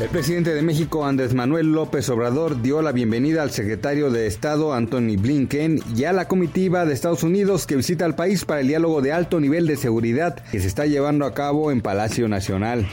El presidente de México, Andrés Manuel López Obrador, dio la bienvenida al secretario de Estado, Anthony Blinken, y a la comitiva de Estados Unidos que visita el país para el diálogo de alto nivel de seguridad que se está llevando a cabo en Palacio Nacional.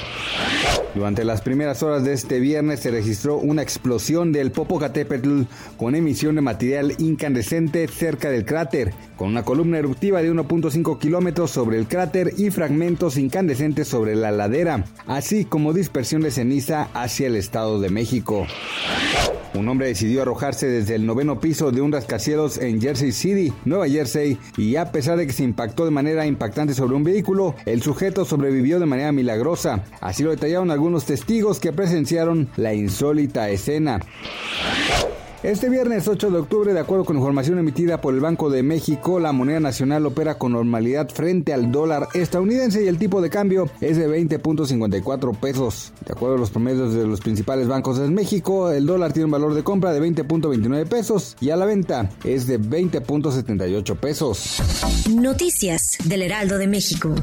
Durante las primeras horas de este viernes se registró una explosión del Popocatépetl con emisión de material incandescente cerca del cráter, con una columna eruptiva de 1.5 kilómetros sobre el cráter y fragmentos incandescentes sobre la ladera, así como dispersión de ceniza hacia el Estado de México. Un hombre decidió arrojarse desde el noveno piso de un rascacielos en Jersey City, Nueva Jersey, y a pesar de que se impactó de manera impactante sobre un vehículo, el sujeto sobrevivió de manera milagrosa. Así lo detallaron algunos testigos que presenciaron la insólita escena. Este viernes 8 de octubre, de acuerdo con información emitida por el Banco de México, la moneda nacional opera con normalidad frente al dólar estadounidense y el tipo de cambio es de 20.54 pesos. De acuerdo a los promedios de los principales bancos de México, el dólar tiene un valor de compra de 20.29 pesos y a la venta es de 20.78 pesos. Noticias del Heraldo de México.